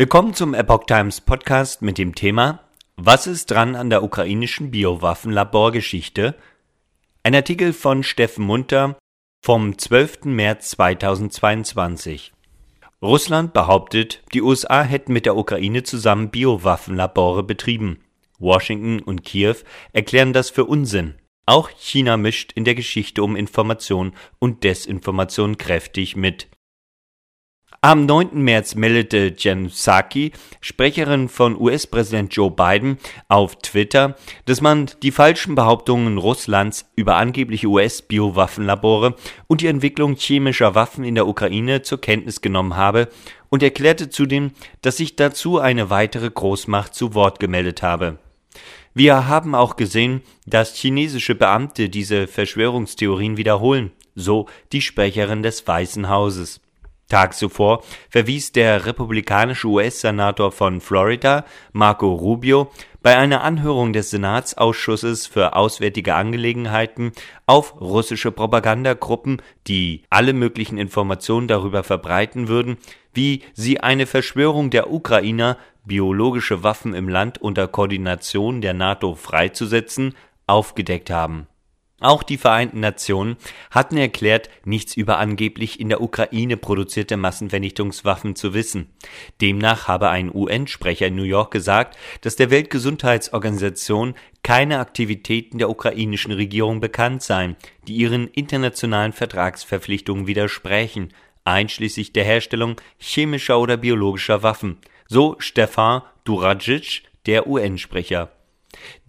Willkommen zum Epoch Times Podcast mit dem Thema Was ist dran an der ukrainischen Biowaffenlaborgeschichte? Ein Artikel von Steffen Munter vom 12. März 2022. Russland behauptet, die USA hätten mit der Ukraine zusammen Biowaffenlabore betrieben. Washington und Kiew erklären das für Unsinn. Auch China mischt in der Geschichte um Information und Desinformation kräftig mit. Am 9. März meldete Jen Psaki, Sprecherin von US-Präsident Joe Biden, auf Twitter, dass man die falschen Behauptungen Russlands über angebliche US-Biowaffenlabore und die Entwicklung chemischer Waffen in der Ukraine zur Kenntnis genommen habe und erklärte zudem, dass sich dazu eine weitere Großmacht zu Wort gemeldet habe. Wir haben auch gesehen, dass chinesische Beamte diese Verschwörungstheorien wiederholen, so die Sprecherin des Weißen Hauses. Tag zuvor verwies der republikanische US-Senator von Florida, Marco Rubio, bei einer Anhörung des Senatsausschusses für Auswärtige Angelegenheiten auf russische Propagandagruppen, die alle möglichen Informationen darüber verbreiten würden, wie sie eine Verschwörung der Ukrainer, biologische Waffen im Land unter Koordination der NATO freizusetzen, aufgedeckt haben auch die Vereinten Nationen hatten erklärt, nichts über angeblich in der Ukraine produzierte Massenvernichtungswaffen zu wissen. Demnach habe ein UN-Sprecher in New York gesagt, dass der Weltgesundheitsorganisation keine Aktivitäten der ukrainischen Regierung bekannt seien, die ihren internationalen Vertragsverpflichtungen widersprechen, einschließlich der Herstellung chemischer oder biologischer Waffen. So Stefan Durajic, der UN-Sprecher.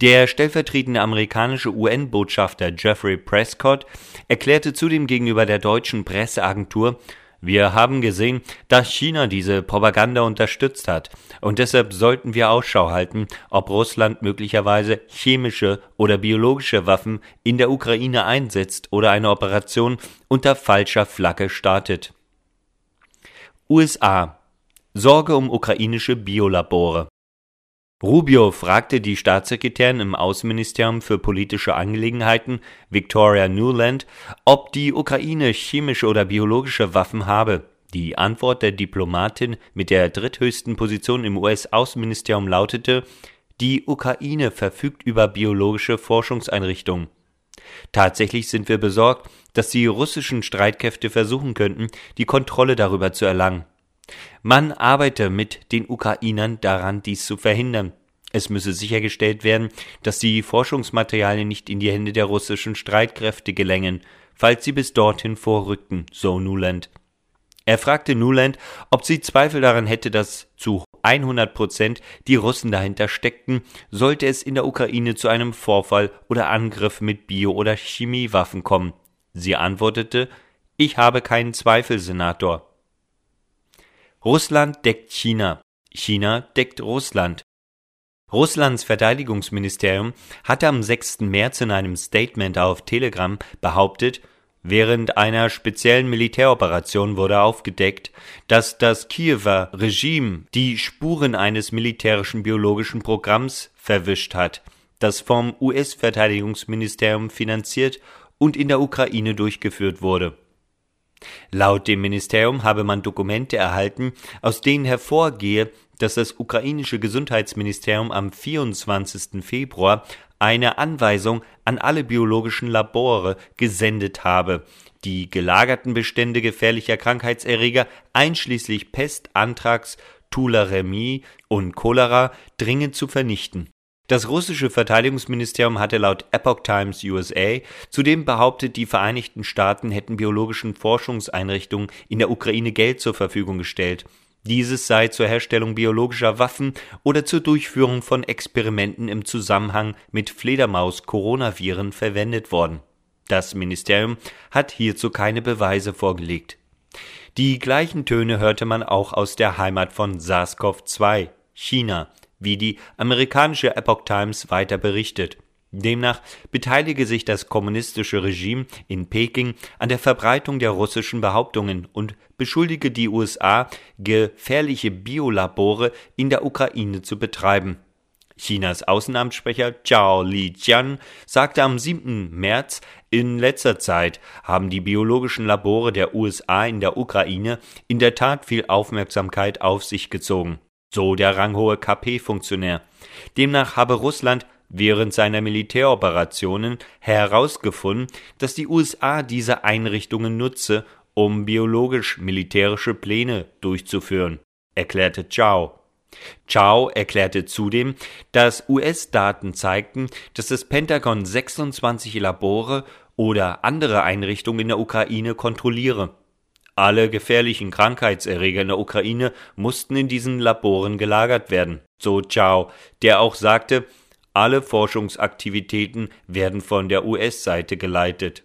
Der stellvertretende amerikanische UN-Botschafter Jeffrey Prescott erklärte zudem gegenüber der deutschen Presseagentur, wir haben gesehen, dass China diese Propaganda unterstützt hat, und deshalb sollten wir Ausschau halten, ob Russland möglicherweise chemische oder biologische Waffen in der Ukraine einsetzt oder eine Operation unter falscher Flagge startet. USA Sorge um ukrainische Biolabore Rubio fragte die Staatssekretärin im Außenministerium für politische Angelegenheiten, Victoria Nuland, ob die Ukraine chemische oder biologische Waffen habe. Die Antwort der Diplomatin mit der dritthöchsten Position im US-Außenministerium lautete, die Ukraine verfügt über biologische Forschungseinrichtungen. Tatsächlich sind wir besorgt, dass die russischen Streitkräfte versuchen könnten, die Kontrolle darüber zu erlangen. Man arbeite mit den Ukrainern daran, dies zu verhindern. Es müsse sichergestellt werden, dass die Forschungsmaterialien nicht in die Hände der russischen Streitkräfte gelängen, falls sie bis dorthin vorrückten, so Nuland. Er fragte Nuland, ob sie Zweifel daran hätte, dass zu 100 Prozent die Russen dahinter steckten, sollte es in der Ukraine zu einem Vorfall oder Angriff mit Bio- oder Chemiewaffen kommen. Sie antwortete, ich habe keinen Zweifel, Senator. Russland deckt China. China deckt Russland. Russlands Verteidigungsministerium hatte am 6. März in einem Statement auf Telegram behauptet, während einer speziellen Militäroperation wurde aufgedeckt, dass das Kiewer Regime die Spuren eines militärischen biologischen Programms verwischt hat, das vom US-Verteidigungsministerium finanziert und in der Ukraine durchgeführt wurde Laut dem Ministerium habe man Dokumente erhalten, aus denen hervorgehe, dass das ukrainische Gesundheitsministerium am 24. Februar eine Anweisung an alle biologischen Labore gesendet habe, die gelagerten Bestände gefährlicher Krankheitserreger einschließlich Pest, Anthrax, Tularemie und Cholera dringend zu vernichten das russische Verteidigungsministerium hatte laut Epoch Times USA zudem behauptet, die Vereinigten Staaten hätten biologischen Forschungseinrichtungen in der Ukraine Geld zur Verfügung gestellt. Dieses sei zur Herstellung biologischer Waffen oder zur Durchführung von Experimenten im Zusammenhang mit Fledermaus-Coronaviren verwendet worden. Das Ministerium hat hierzu keine Beweise vorgelegt. Die gleichen Töne hörte man auch aus der Heimat von SARS-CoV-2, China, wie die amerikanische Epoch Times weiter berichtet. Demnach beteilige sich das kommunistische Regime in Peking an der Verbreitung der russischen Behauptungen und beschuldige die USA, gefährliche Biolabore in der Ukraine zu betreiben. Chinas Außenamtssprecher Zhao Lijian sagte am 7. März, in letzter Zeit haben die biologischen Labore der USA in der Ukraine in der Tat viel Aufmerksamkeit auf sich gezogen. So der ranghohe KP-Funktionär. Demnach habe Russland während seiner Militäroperationen herausgefunden, dass die USA diese Einrichtungen nutze, um biologisch-militärische Pläne durchzuführen, erklärte Zhao. Chao erklärte zudem, dass US-Daten zeigten, dass das Pentagon 26 Labore oder andere Einrichtungen in der Ukraine kontrolliere. Alle gefährlichen Krankheitserreger in der Ukraine mussten in diesen Laboren gelagert werden, so Chao, der auch sagte, alle Forschungsaktivitäten werden von der US-Seite geleitet.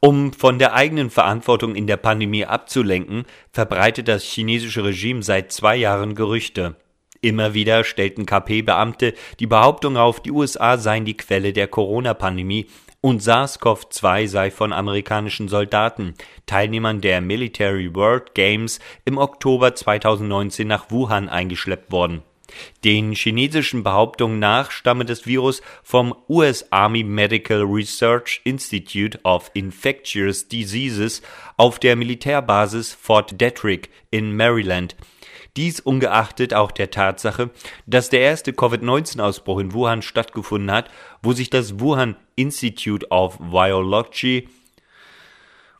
Um von der eigenen Verantwortung in der Pandemie abzulenken, verbreitet das chinesische Regime seit zwei Jahren Gerüchte. Immer wieder stellten KP-Beamte die Behauptung auf, die USA seien die Quelle der Corona-Pandemie und SARS-CoV-2 sei von amerikanischen Soldaten, Teilnehmern der Military World Games, im Oktober 2019 nach Wuhan eingeschleppt worden. Den chinesischen Behauptungen nach stamme das Virus vom US Army Medical Research Institute of Infectious Diseases auf der Militärbasis Fort Detrick in Maryland. Dies ungeachtet auch der Tatsache, dass der erste Covid-19-Ausbruch in Wuhan stattgefunden hat, wo sich das Wuhan Institute of Virology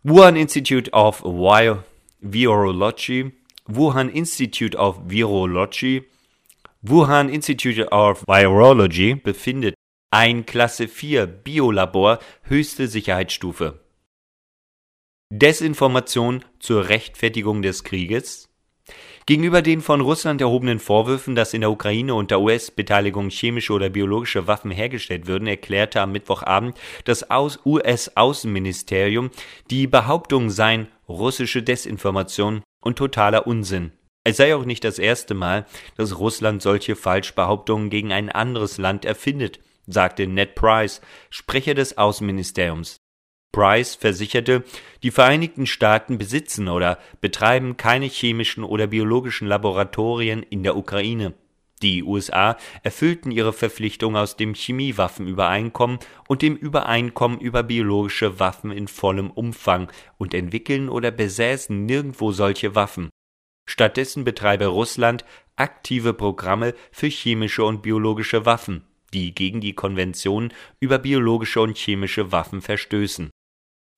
Wuhan Institute of Virology Wuhan Institute of Virology Wuhan Institute of Virology befindet ein Klasse 4 Biolabor höchste Sicherheitsstufe. Desinformation zur Rechtfertigung des Krieges Gegenüber den von Russland erhobenen Vorwürfen, dass in der Ukraine unter US-Beteiligung chemische oder biologische Waffen hergestellt würden, erklärte am Mittwochabend das US-Außenministerium, die Behauptungen seien russische Desinformation und totaler Unsinn. Es sei auch nicht das erste Mal, dass Russland solche Falschbehauptungen gegen ein anderes Land erfindet, sagte Ned Price, Sprecher des Außenministeriums. Price versicherte, die Vereinigten Staaten besitzen oder betreiben keine chemischen oder biologischen Laboratorien in der Ukraine. Die USA erfüllten ihre Verpflichtung aus dem Chemiewaffenübereinkommen und dem Übereinkommen über biologische Waffen in vollem Umfang und entwickeln oder besäßen nirgendwo solche Waffen. Stattdessen betreibe Russland aktive Programme für chemische und biologische Waffen, die gegen die Konvention über biologische und chemische Waffen verstößen.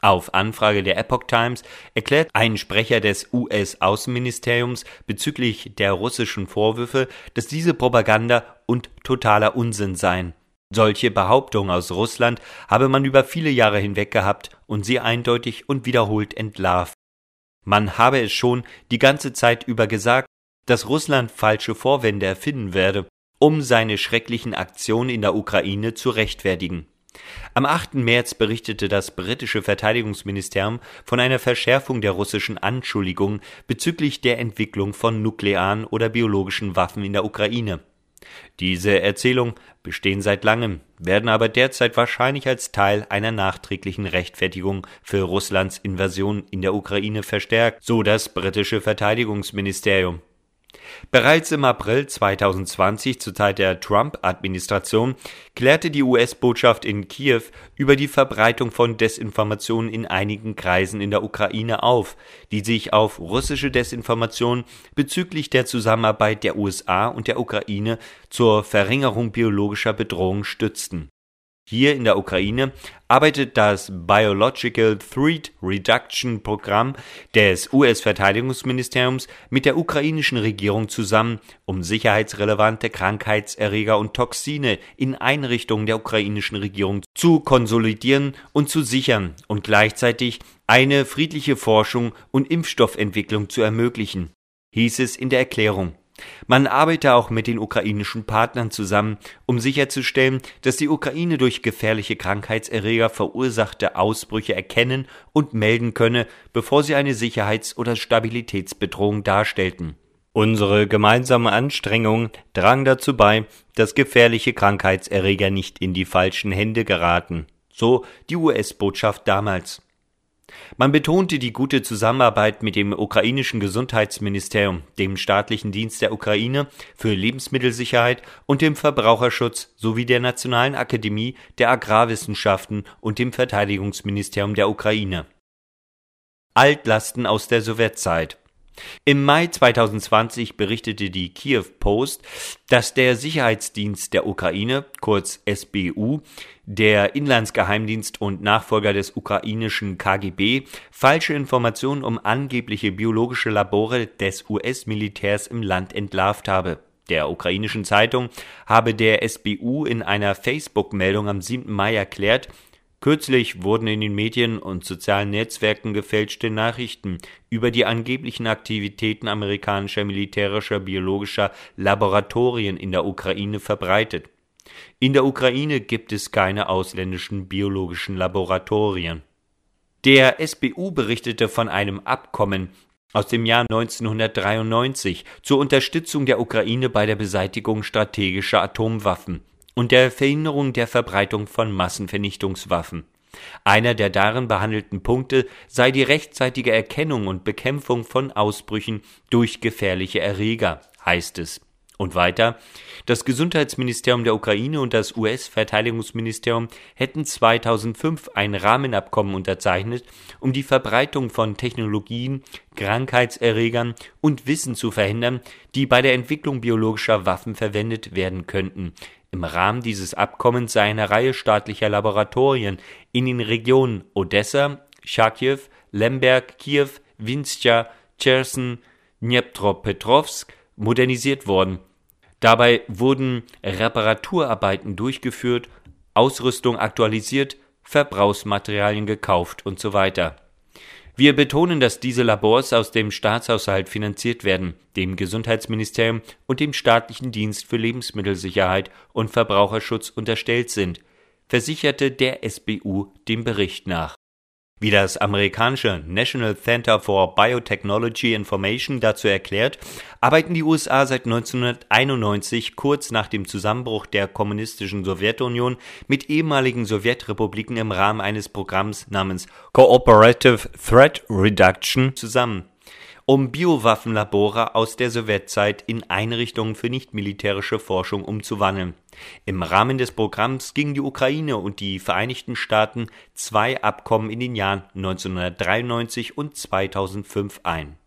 Auf Anfrage der Epoch Times erklärt ein Sprecher des US-Außenministeriums bezüglich der russischen Vorwürfe, dass diese Propaganda und totaler Unsinn seien. Solche Behauptungen aus Russland habe man über viele Jahre hinweg gehabt und sie eindeutig und wiederholt entlarvt. Man habe es schon die ganze Zeit über gesagt, dass Russland falsche Vorwände erfinden werde, um seine schrecklichen Aktionen in der Ukraine zu rechtfertigen. Am 8. März berichtete das britische Verteidigungsministerium von einer Verschärfung der russischen Anschuldigungen bezüglich der Entwicklung von nuklearen oder biologischen Waffen in der Ukraine. Diese Erzählungen bestehen seit langem, werden aber derzeit wahrscheinlich als Teil einer nachträglichen Rechtfertigung für Russlands Invasion in der Ukraine verstärkt, so das britische Verteidigungsministerium. Bereits im April 2020, zur Zeit der Trump-Administration, klärte die US-Botschaft in Kiew über die Verbreitung von Desinformationen in einigen Kreisen in der Ukraine auf, die sich auf russische Desinformation bezüglich der Zusammenarbeit der USA und der Ukraine zur Verringerung biologischer Bedrohung stützten hier in der Ukraine arbeitet das Biological Threat Reduction Programm des US-Verteidigungsministeriums mit der ukrainischen Regierung zusammen, um sicherheitsrelevante Krankheitserreger und Toxine in Einrichtungen der ukrainischen Regierung zu konsolidieren und zu sichern und gleichzeitig eine friedliche Forschung und Impfstoffentwicklung zu ermöglichen, hieß es in der Erklärung. Man arbeite auch mit den ukrainischen Partnern zusammen, um sicherzustellen, dass die Ukraine durch gefährliche Krankheitserreger verursachte Ausbrüche erkennen und melden könne, bevor sie eine Sicherheits- oder Stabilitätsbedrohung darstellten. Unsere gemeinsame Anstrengung drang dazu bei, dass gefährliche Krankheitserreger nicht in die falschen Hände geraten, so die US-Botschaft damals. Man betonte die gute Zusammenarbeit mit dem ukrainischen Gesundheitsministerium, dem staatlichen Dienst der Ukraine für Lebensmittelsicherheit und dem Verbraucherschutz sowie der Nationalen Akademie der Agrarwissenschaften und dem Verteidigungsministerium der Ukraine. Altlasten aus der Sowjetzeit Im Mai 2020 berichtete die Kiew Post, dass der Sicherheitsdienst der Ukraine, kurz SBU, der Inlandsgeheimdienst und Nachfolger des ukrainischen KGB, falsche Informationen um angebliche biologische Labore des US-Militärs im Land entlarvt habe. Der ukrainischen Zeitung habe der SBU in einer Facebook-Meldung am 7. Mai erklärt, Kürzlich wurden in den Medien und sozialen Netzwerken gefälschte Nachrichten über die angeblichen Aktivitäten amerikanischer militärischer biologischer Laboratorien in der Ukraine verbreitet. In der Ukraine gibt es keine ausländischen biologischen Laboratorien. Der SBU berichtete von einem Abkommen aus dem Jahr 1993 zur Unterstützung der Ukraine bei der Beseitigung strategischer Atomwaffen und der Verhinderung der Verbreitung von Massenvernichtungswaffen. Einer der darin behandelten Punkte sei die rechtzeitige Erkennung und Bekämpfung von Ausbrüchen durch gefährliche Erreger, heißt es. Und weiter, das Gesundheitsministerium der Ukraine und das US-Verteidigungsministerium hätten 2005 ein Rahmenabkommen unterzeichnet, um die Verbreitung von Technologien, Krankheitserregern und Wissen zu verhindern, die bei der Entwicklung biologischer Waffen verwendet werden könnten, im Rahmen dieses Abkommens sei eine Reihe staatlicher Laboratorien in den Regionen Odessa, Charkiw, Lemberg, Kiew, Winska, Cherson, Dnepropetrovsk modernisiert worden. Dabei wurden Reparaturarbeiten durchgeführt, Ausrüstung aktualisiert, Verbrauchsmaterialien gekauft und so weiter. Wir betonen, dass diese Labors aus dem Staatshaushalt finanziert werden, dem Gesundheitsministerium und dem staatlichen Dienst für Lebensmittelsicherheit und Verbraucherschutz unterstellt sind, versicherte der SBU dem Bericht nach wie das amerikanische National Center for Biotechnology Information dazu erklärt, arbeiten die USA seit 1991, kurz nach dem Zusammenbruch der kommunistischen Sowjetunion, mit ehemaligen Sowjetrepubliken im Rahmen eines Programms namens Cooperative Threat Reduction zusammen um Biowaffenlabore aus der Sowjetzeit in Einrichtungen für nichtmilitärische Forschung umzuwandeln. Im Rahmen des Programms gingen die Ukraine und die Vereinigten Staaten zwei Abkommen in den Jahren 1993 und 2005 ein